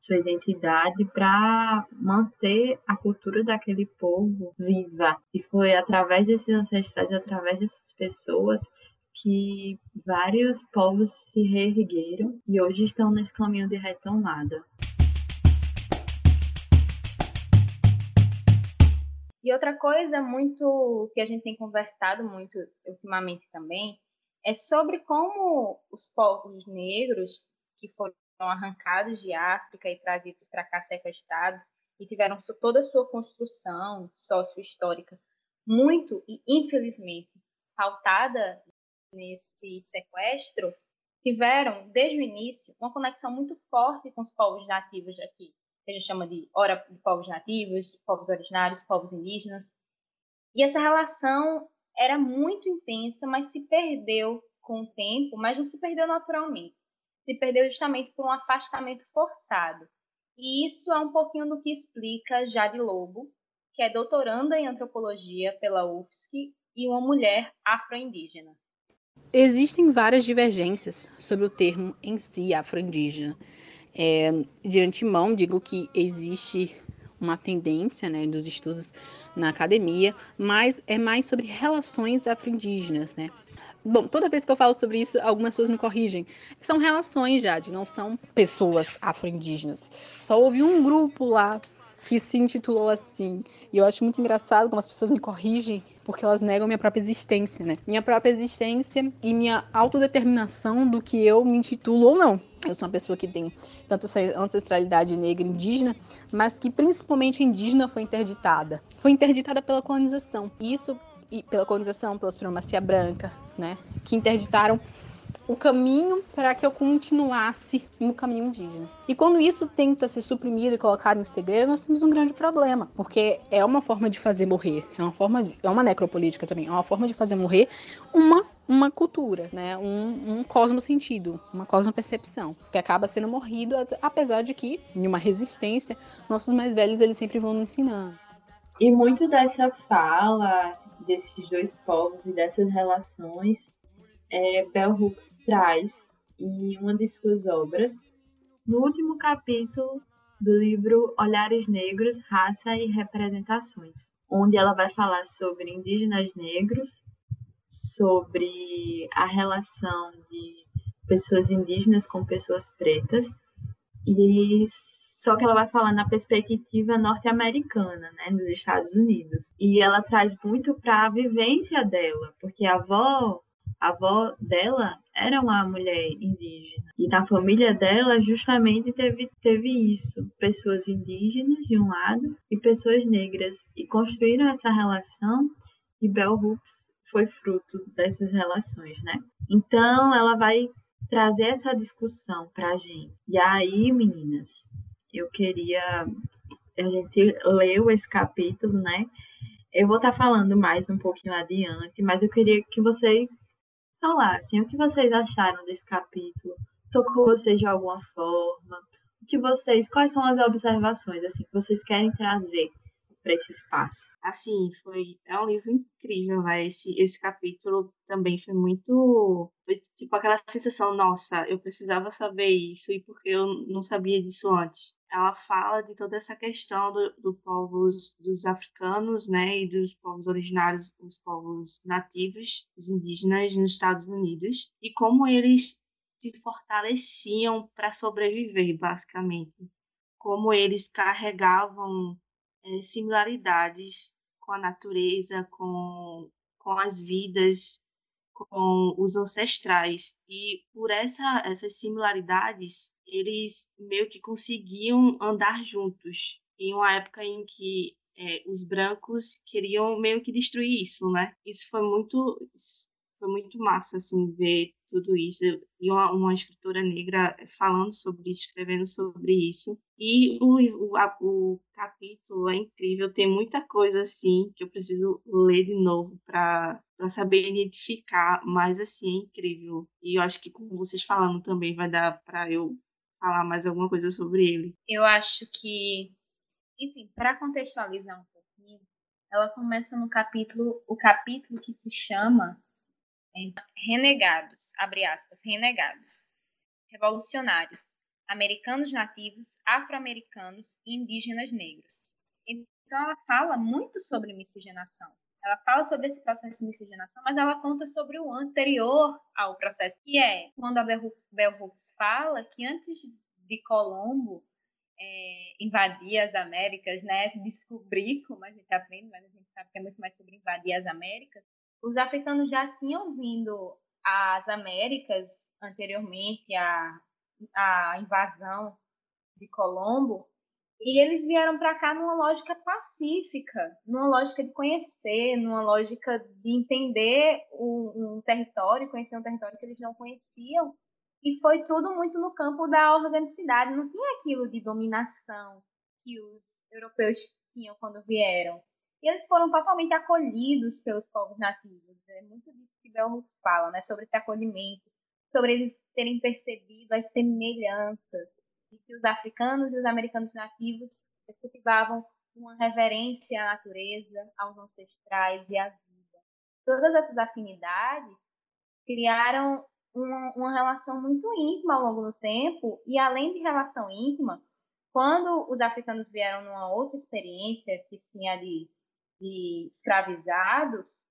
sua identidade para manter a cultura daquele povo viva. E foi através desses ancestrais, através dessas pessoas, que vários povos se reergueram e hoje estão nesse caminho de retomada. E outra coisa muito que a gente tem conversado muito ultimamente também é sobre como os povos negros que foram arrancados de África e trazidos para cá sequestrados e tiveram toda a sua construção sócio-histórica muito e infelizmente pautada nesse sequestro, tiveram desde o início uma conexão muito forte com os povos nativos aqui, que a gente chama de ora de povos nativos, povos originários, povos indígenas. E essa relação era muito intensa, mas se perdeu com o tempo, mas não se perdeu naturalmente. Se perdeu justamente por um afastamento forçado. E isso é um pouquinho do que explica Jade Lobo, que é doutoranda em antropologia pela UFSC e uma mulher afro-indígena. Existem várias divergências sobre o termo em si afro-indígena. É, de antemão, digo que existe uma tendência né, dos estudos na academia, mas é mais sobre relações afro-indígenas, né? Bom, toda vez que eu falo sobre isso, algumas pessoas me corrigem. São relações, Jade, não são pessoas afro-indígenas. Só houve um grupo lá que se intitulou assim. E eu acho muito engraçado como as pessoas me corrigem, porque elas negam minha própria existência, né? Minha própria existência e minha autodeterminação do que eu me intitulo ou não. Eu sou uma pessoa que tem tanto essa ancestralidade negra indígena, mas que principalmente indígena foi interditada. Foi interditada pela colonização. Isso e pela colonização, pela supremacia branca, né? Que interditaram o caminho para que eu continuasse no caminho indígena. E quando isso tenta ser suprimido e colocado em segredo, nós temos um grande problema, porque é uma forma de fazer morrer, é uma forma, de, é uma necropolítica também, é uma forma de fazer morrer uma uma cultura, né? Um, um cosmo-sentido, uma cosmo-percepção, que acaba sendo morrido, apesar de que, em uma resistência, nossos mais velhos eles sempre vão nos ensinando. E muito dessa fala desses dois povos e dessas relações é, Bell Hooks traz em uma de suas obras, no último capítulo do livro Olhares Negros, Raça e Representações, onde ela vai falar sobre indígenas negros, sobre a relação de pessoas indígenas com pessoas pretas, e só que ela vai falar na perspectiva norte-americana, né, nos Estados Unidos. E ela traz muito para a vivência dela, porque a avó, a avó dela era uma mulher indígena. E na família dela justamente teve, teve isso, pessoas indígenas de um lado e pessoas negras. E construíram essa relação e Bell Hooks foi fruto dessas relações, né? Então ela vai trazer essa discussão para a gente. E aí, meninas, eu queria. A gente leu esse capítulo, né? Eu vou estar tá falando mais um pouquinho adiante, mas eu queria que vocês falassem o que vocês acharam desse capítulo. Tocou vocês de alguma forma? O que vocês, quais são as observações assim que vocês querem trazer para esse espaço? Assim, foi é um livro incrível, né? Esse esse capítulo também foi muito foi tipo aquela sensação, nossa, eu precisava saber isso e porque eu não sabia disso antes ela fala de toda essa questão do, do povos dos africanos, né, e dos povos originários, os povos nativos, os indígenas nos Estados Unidos, e como eles se fortaleciam para sobreviver, basicamente, como eles carregavam é, similaridades com a natureza, com, com as vidas, com os ancestrais. E por essa, essas similaridades, eles meio que conseguiam andar juntos em uma época em que é, os brancos queriam meio que destruir isso, né? Isso foi muito foi muito massa assim ver tudo isso e uma, uma escritora negra falando sobre isso, escrevendo sobre isso. E o, o, a, o capítulo é incrível, tem muita coisa assim que eu preciso ler de novo para saber identificar, mas assim é incrível. E eu acho que com vocês falando também vai dar para eu falar mais alguma coisa sobre ele. Eu acho que, enfim, para contextualizar um pouquinho, ela começa no capítulo, o capítulo que se chama é, Renegados, abre aspas, renegados, revolucionários, americanos nativos, afro-americanos e indígenas negros. Então ela fala muito sobre miscigenação. Ela fala sobre esse processo de miscigenação, mas ela conta sobre o anterior ao processo, que é quando a Bell Hooks, Bell Hooks fala que antes de Colombo é, invadir as Américas, né, descobrir, como a gente aprende, mas a gente sabe que é muito mais sobre invadir as Américas, os africanos já tinham vindo às Américas anteriormente à, à invasão de Colombo e eles vieram para cá numa lógica pacífica, numa lógica de conhecer, numa lógica de entender um, um território, conhecer um território que eles não conheciam. E foi tudo muito no campo da organicidade. Não tinha aquilo de dominação que os europeus tinham quando vieram. E eles foram totalmente acolhidos pelos povos nativos. É muito disso que Bell Hooks fala, né? Sobre esse acolhimento, sobre eles terem percebido as semelhanças e que os africanos e os americanos nativos cultivavam uma reverência à natureza, aos ancestrais e à vida. Todas essas afinidades criaram uma, uma relação muito íntima ao longo do tempo, e além de relação íntima, quando os africanos vieram numa outra experiência, que sim a de, de escravizados,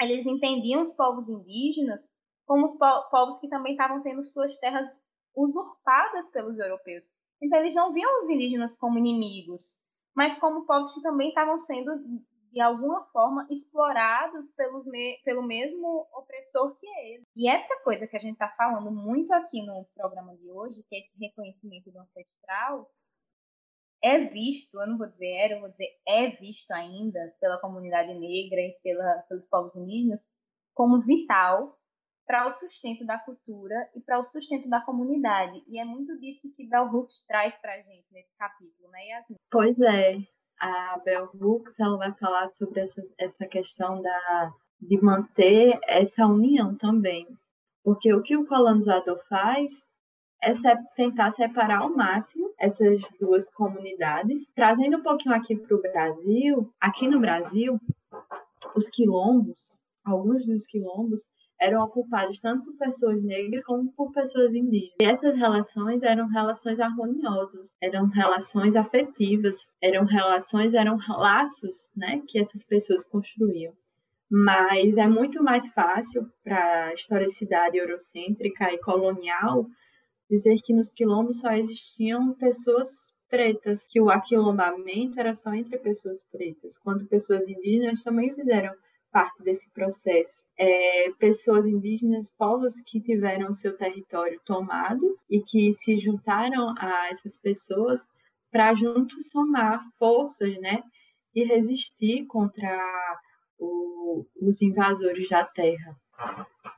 eles entendiam os povos indígenas como os povos que também estavam tendo suas terras usurpadas pelos europeus. Então, eles não viam os indígenas como inimigos, mas como povos que também estavam sendo, de alguma forma, explorados pelos me pelo mesmo opressor que eles. E essa coisa que a gente está falando muito aqui no programa de hoje, que é esse reconhecimento do ancestral, é visto, eu não vou dizer era, eu vou dizer é visto ainda pela comunidade negra e pela, pelos povos indígenas como vital para o sustento da cultura e para o sustento da comunidade. E é muito disso que Bell Hooks traz para a gente nesse capítulo, né, Yasmin? Pois é. A Bell Hooks ela vai falar sobre essa, essa questão da, de manter essa união também. Porque o que o colonizador faz é tentar separar ao máximo essas duas comunidades, trazendo um pouquinho aqui para o Brasil. Aqui no Brasil, os quilombos, alguns dos quilombos, eram ocupados tanto por pessoas negras como por pessoas indígenas. E essas relações eram relações harmoniosas, eram relações afetivas, eram relações, eram laços, né, que essas pessoas construíam. Mas é muito mais fácil para a historicidade eurocêntrica e colonial dizer que nos quilombos só existiam pessoas pretas, que o aquilombamento era só entre pessoas pretas, quando pessoas indígenas também fizeram parte desse processo. É, pessoas indígenas, povos que tiveram seu território tomado e que se juntaram a essas pessoas para juntos somar forças, né, e resistir contra o, os invasores da terra.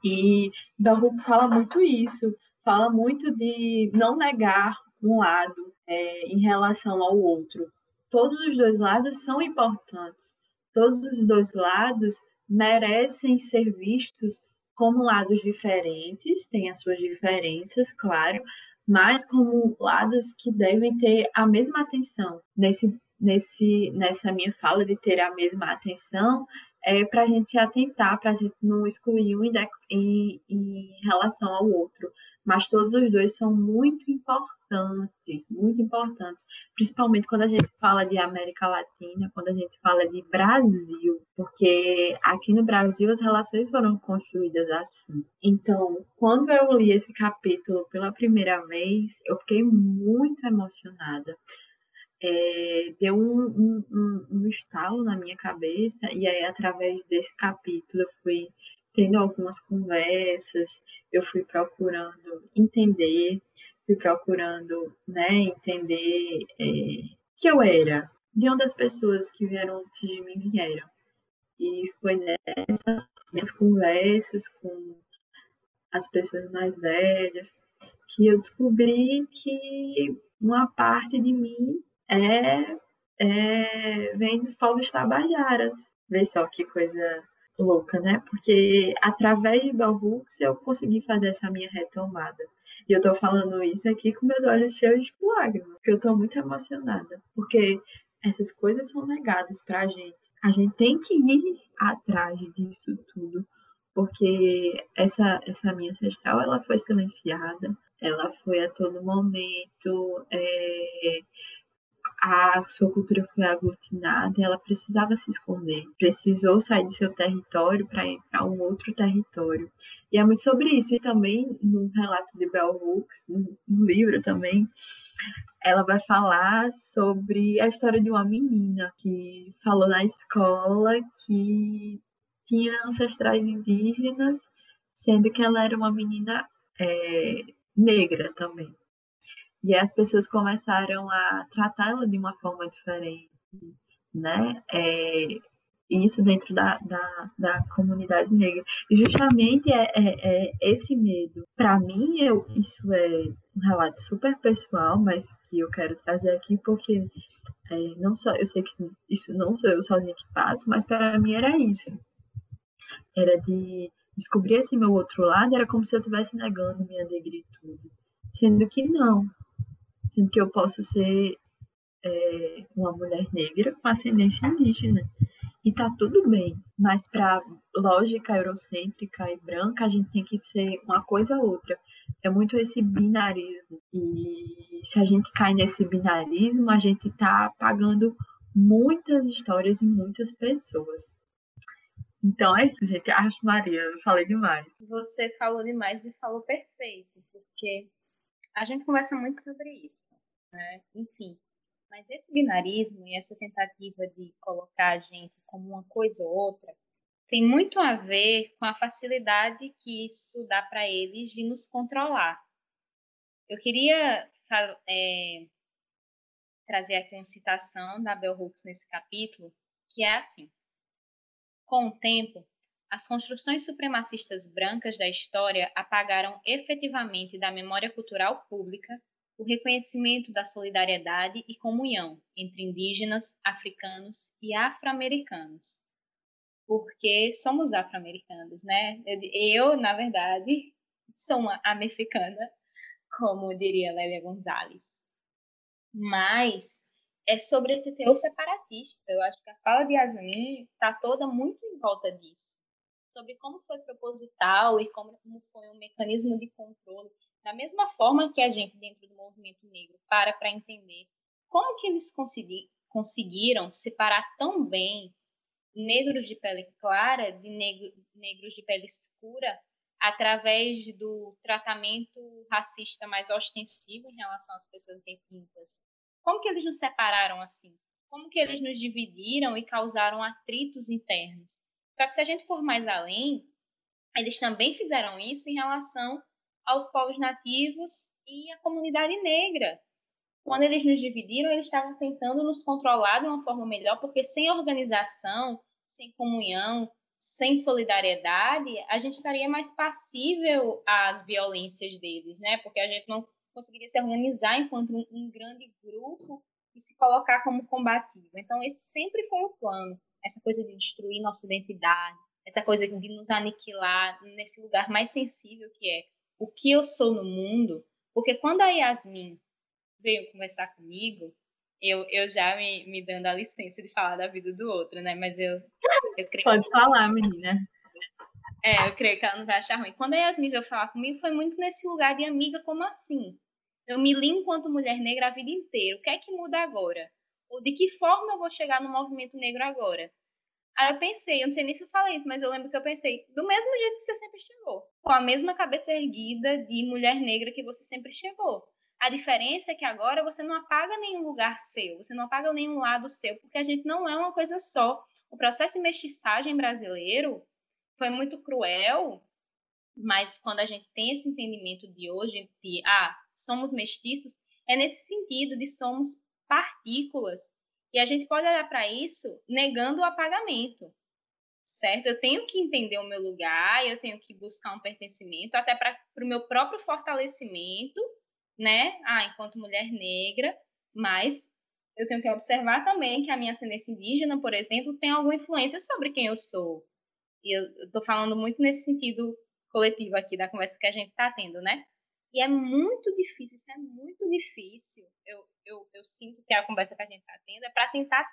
E Bell fala muito isso, fala muito de não negar um lado é, em relação ao outro. Todos os dois lados são importantes. Todos os dois lados merecem ser vistos como lados diferentes, têm as suas diferenças, claro, mas como lados que devem ter a mesma atenção. Nesse, nesse, nessa minha fala de ter a mesma atenção, é para a gente se atentar, para a gente não excluir um em, em relação ao outro. Mas todos os dois são muito importantes, muito importantes. Principalmente quando a gente fala de América Latina, quando a gente fala de Brasil, porque aqui no Brasil as relações foram construídas assim. Então, quando eu li esse capítulo pela primeira vez, eu fiquei muito emocionada é, deu um, um, um, um estalo na minha cabeça, e aí, através desse capítulo, eu fui tendo algumas conversas, eu fui procurando entender, fui procurando né, entender é, que eu era, de onde as pessoas que vieram antes de mim vieram. E foi nessas minhas conversas com as pessoas mais velhas que eu descobri que uma parte de mim é, é vem dos povos tabajaras. Vê só que coisa louca, né? Porque através de Bell Hooks eu consegui fazer essa minha retomada. E eu tô falando isso aqui com meus olhos cheios de lágrimas, porque eu tô muito emocionada. Porque essas coisas são negadas pra gente. A gente tem que ir atrás disso tudo. Porque essa, essa minha ancestral, ela foi silenciada. Ela foi a todo momento é, a sua cultura foi aglutinada e ela precisava se esconder, precisou sair de seu território para ir para um outro território. E é muito sobre isso. E também no relato de Bell Hooks, no livro também, ela vai falar sobre a história de uma menina que falou na escola que tinha ancestrais indígenas, sendo que ela era uma menina é, negra também. E as pessoas começaram a tratá-la de uma forma diferente, né? É, isso dentro da, da, da, comunidade negra. E justamente é, é, é esse medo. Para mim, eu, isso é um relato super pessoal, mas que eu quero trazer aqui porque é, não só eu sei que isso não sou eu sozinha que passo, mas para mim era isso. Era de descobrir esse meu outro lado, era como se eu estivesse negando minha negritude. Sendo que não, sendo que eu posso ser é, uma mulher negra com ascendência indígena. E tá tudo bem, mas para lógica eurocêntrica e branca, a gente tem que ser uma coisa ou outra. É muito esse binarismo. E se a gente cai nesse binarismo, a gente tá apagando muitas histórias e muitas pessoas. Então é isso, gente. Acho, Maria, eu falei demais. Você falou demais e falou perfeito, porque a gente conversa muito sobre isso né? Enfim. Mas esse binarismo e essa tentativa de colocar a gente como uma coisa ou outra tem muito a ver com a facilidade que isso dá para eles de nos controlar. Eu queria é, trazer aqui uma citação da Bell Hooks nesse capítulo, que é assim: Com o tempo, as construções supremacistas brancas da história apagaram efetivamente da memória cultural pública o reconhecimento da solidariedade e comunhão entre indígenas, africanos e afro-americanos. Porque somos afro-americanos, né? Eu, na verdade, sou uma americana, como diria Lélia Gonzalez. Mas é sobre esse teor separatista. Eu acho que a fala de Yasmin está toda muito em volta disso. Sobre como foi proposital e como foi um mecanismo de controle da mesma forma que a gente, dentro do movimento negro, para para entender como que eles consegui, conseguiram separar tão bem negros de pele clara, de negro, negros de pele escura, através do tratamento racista mais ostensivo em relação às pessoas retintas. Como que eles nos separaram assim? Como que eles nos dividiram e causaram atritos internos? Só que se a gente for mais além, eles também fizeram isso em relação aos povos nativos e à comunidade negra. Quando eles nos dividiram, eles estavam tentando nos controlar de uma forma melhor, porque sem organização, sem comunhão, sem solidariedade, a gente estaria mais passível às violências deles, né? Porque a gente não conseguiria se organizar enquanto um, um grande grupo e se colocar como combativo. Então, esse sempre foi um plano, essa coisa de destruir nossa identidade, essa coisa de nos aniquilar nesse lugar mais sensível que é o que eu sou no mundo. Porque quando a Yasmin veio conversar comigo, eu, eu já me, me dando a licença de falar da vida do outro, né? Mas eu, eu creio. Pode falar, menina. É, eu creio que ela não vai achar ruim. Quando a Yasmin veio falar comigo, foi muito nesse lugar de amiga, como assim? Eu me li enquanto mulher negra a vida inteira. O que é que muda agora? Ou de que forma eu vou chegar no movimento negro agora? Aí eu pensei, eu não sei nem se eu falei isso, mas eu lembro que eu pensei, do mesmo jeito que você sempre chegou. Com a mesma cabeça erguida de mulher negra que você sempre chegou. A diferença é que agora você não apaga nenhum lugar seu, você não apaga nenhum lado seu, porque a gente não é uma coisa só. O processo de mestiçagem brasileiro foi muito cruel, mas quando a gente tem esse entendimento de hoje de, ah, somos mestiços, é nesse sentido de somos partículas. E a gente pode olhar para isso negando o apagamento, certo? Eu tenho que entender o meu lugar, eu tenho que buscar um pertencimento, até para o meu próprio fortalecimento né? Ah, enquanto mulher negra, mas eu tenho que observar também que a minha ascendência indígena, por exemplo, tem alguma influência sobre quem eu sou. E eu estou falando muito nesse sentido coletivo aqui da conversa que a gente está tendo, né? E é muito difícil, isso é muito difícil. Eu, eu, eu sinto que a conversa que a gente está tendo é para tentar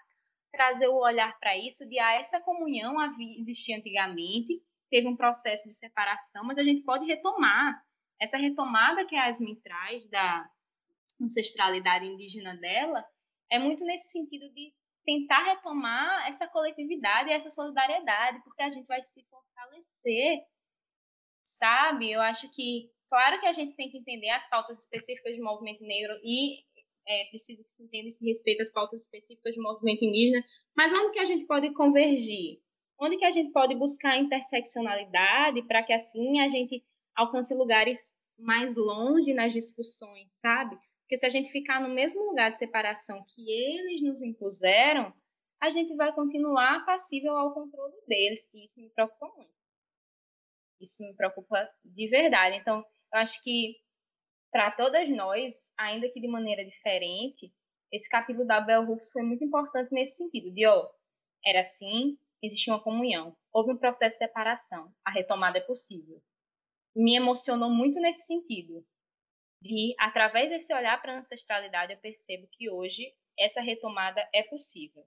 trazer o olhar para isso, de ah, essa comunhão existia antigamente, teve um processo de separação, mas a gente pode retomar essa retomada que a Yasmin traz da ancestralidade indígena dela é muito nesse sentido de tentar retomar essa coletividade essa solidariedade, porque a gente vai se fortalecer, sabe? Eu acho que, claro que a gente tem que entender as pautas específicas do movimento negro e é preciso que se entenda e se respeite as pautas específicas do movimento indígena, mas onde que a gente pode convergir? Onde que a gente pode buscar interseccionalidade para que assim a gente alcance lugares mais longe nas discussões, sabe? Porque se a gente ficar no mesmo lugar de separação que eles nos impuseram, a gente vai continuar passível ao controle deles, e isso me preocupa muito. Isso me preocupa de verdade. Então, eu acho que para todas nós, ainda que de maneira diferente, esse capítulo da Bell Hooks foi muito importante nesse sentido, de ó, era assim, existia uma comunhão, houve um processo de separação, a retomada é possível me emocionou muito nesse sentido. De, através desse olhar para a ancestralidade, eu percebo que hoje essa retomada é possível.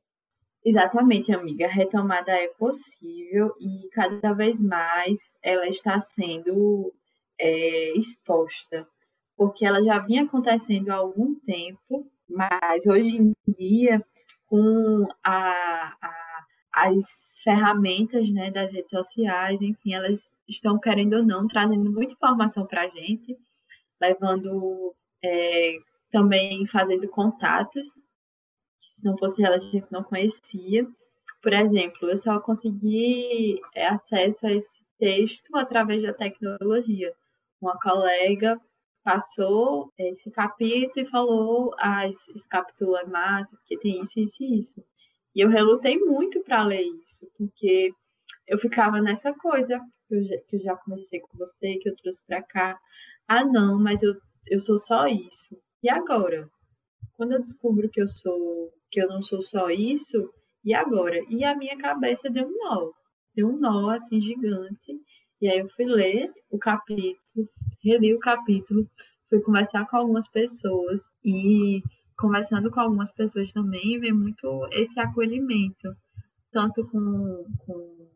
Exatamente, amiga. A retomada é possível e cada vez mais ela está sendo é, exposta, porque ela já vinha acontecendo há algum tempo, mas hoje em dia, com a, a, as ferramentas né, das redes sociais, enfim, elas estão, querendo ou não, trazendo muita informação para a gente, levando é, também fazendo contatos, se não fosse ela a gente não conhecia. Por exemplo, eu só consegui é, acesso a esse texto através da tecnologia. Uma colega passou esse capítulo e falou: Ah, esse, capítulo é massa, porque tem isso, isso e isso. E eu relutei muito para ler isso, porque eu ficava nessa coisa que eu, já, que eu já conversei com você, que eu trouxe para cá. Ah, não, mas eu, eu sou só isso. E agora? Quando eu descubro que eu sou, que eu não sou só isso, e agora? E a minha cabeça deu um nó. Deu um nó assim gigante. E aí eu fui ler o capítulo, reli o capítulo, fui conversar com algumas pessoas e conversando com algumas pessoas também, vem muito esse acolhimento, tanto com, com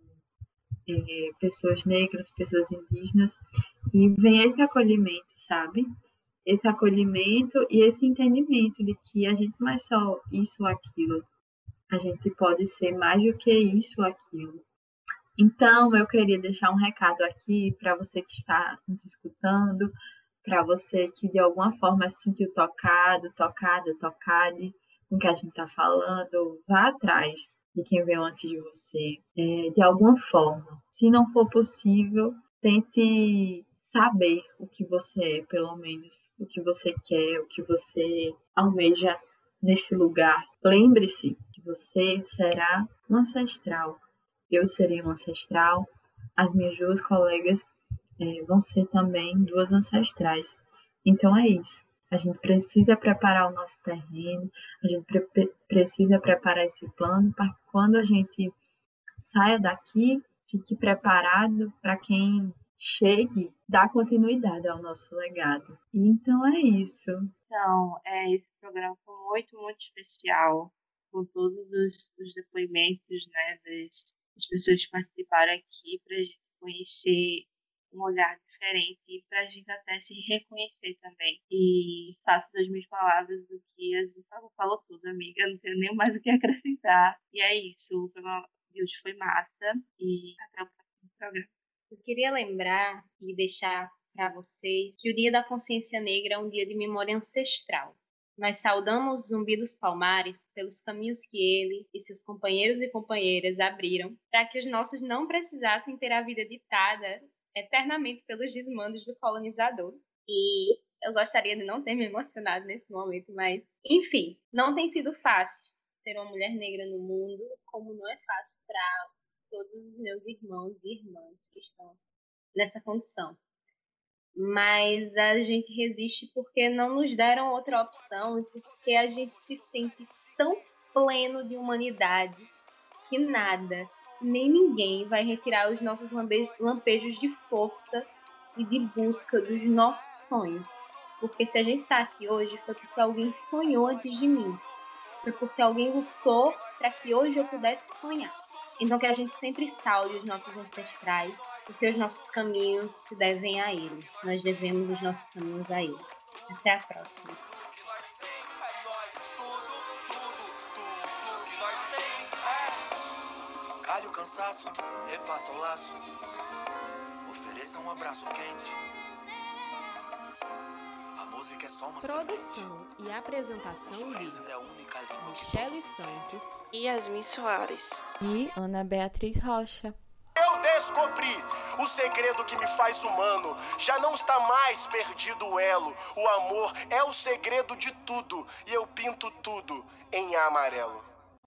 é, pessoas negras, pessoas indígenas, e vem esse acolhimento, sabe? Esse acolhimento e esse entendimento de que a gente não é só isso ou aquilo. a gente pode ser mais do que isso ou aquilo. Então, eu queria deixar um recado aqui para você que está nos escutando, para você que de alguma forma se sentiu tocado, tocada, tocade com o que a gente está falando, vá atrás de quem veio antes de você, é, de alguma forma. Se não for possível, tente saber o que você é, pelo menos, o que você quer, o que você almeja nesse lugar. Lembre-se que você será um ancestral. Eu serei um ancestral. As minhas duas colegas é, vão ser também duas ancestrais. Então é isso. A gente precisa preparar o nosso terreno, a gente pre precisa preparar esse plano para quando a gente saia daqui, fique preparado para quem chegue, dar continuidade ao nosso legado. Então é isso. Então, é, esse programa foi muito, muito especial, com todos os, os depoimentos né, das, das, pessoas que participaram aqui, para a gente conhecer um olhar diferente e para a gente até se reconhecer também. E faço das minhas palavras o que a gente falou, falou tudo, amiga. Não tenho nem mais o que acrescentar. E é isso. O programa de hoje foi massa. E até o próximo programa. Queria lembrar e deixar para vocês que o Dia da Consciência Negra é um dia de memória ancestral. Nós saudamos Zumbi dos Palmares pelos caminhos que ele e seus companheiros e companheiras abriram para que os nossos não precisassem ter a vida ditada eternamente pelos desmandos do colonizador. E eu gostaria de não ter me emocionado nesse momento, mas enfim, não tem sido fácil ser uma mulher negra no mundo, como não é fácil para todos os meus irmãos e irmãs que estão nessa condição. Mas a gente resiste porque não nos deram outra opção e porque a gente se sente tão pleno de humanidade que nada, nem ninguém vai retirar os nossos lampejos de força e de busca dos nossos sonhos. Porque se a gente está aqui hoje foi porque alguém sonhou antes de mim. Foi porque alguém lutou para que hoje eu pudesse sonhar. Então que a gente sempre salve os nossos ancestrais, porque os nossos caminhos se devem a eles. Nós devemos os nossos caminhos a eles. Até a próxima. Calhe o cansaço, refaça o laço, ofereça um abraço quente música é só uma Produção e apresentação de Michele Santos e Yasmin Soares e Ana Beatriz Rocha. Eu descobri o segredo que me faz humano. Já não está mais perdido o elo. O amor é o segredo de tudo e eu pinto tudo em amarelo.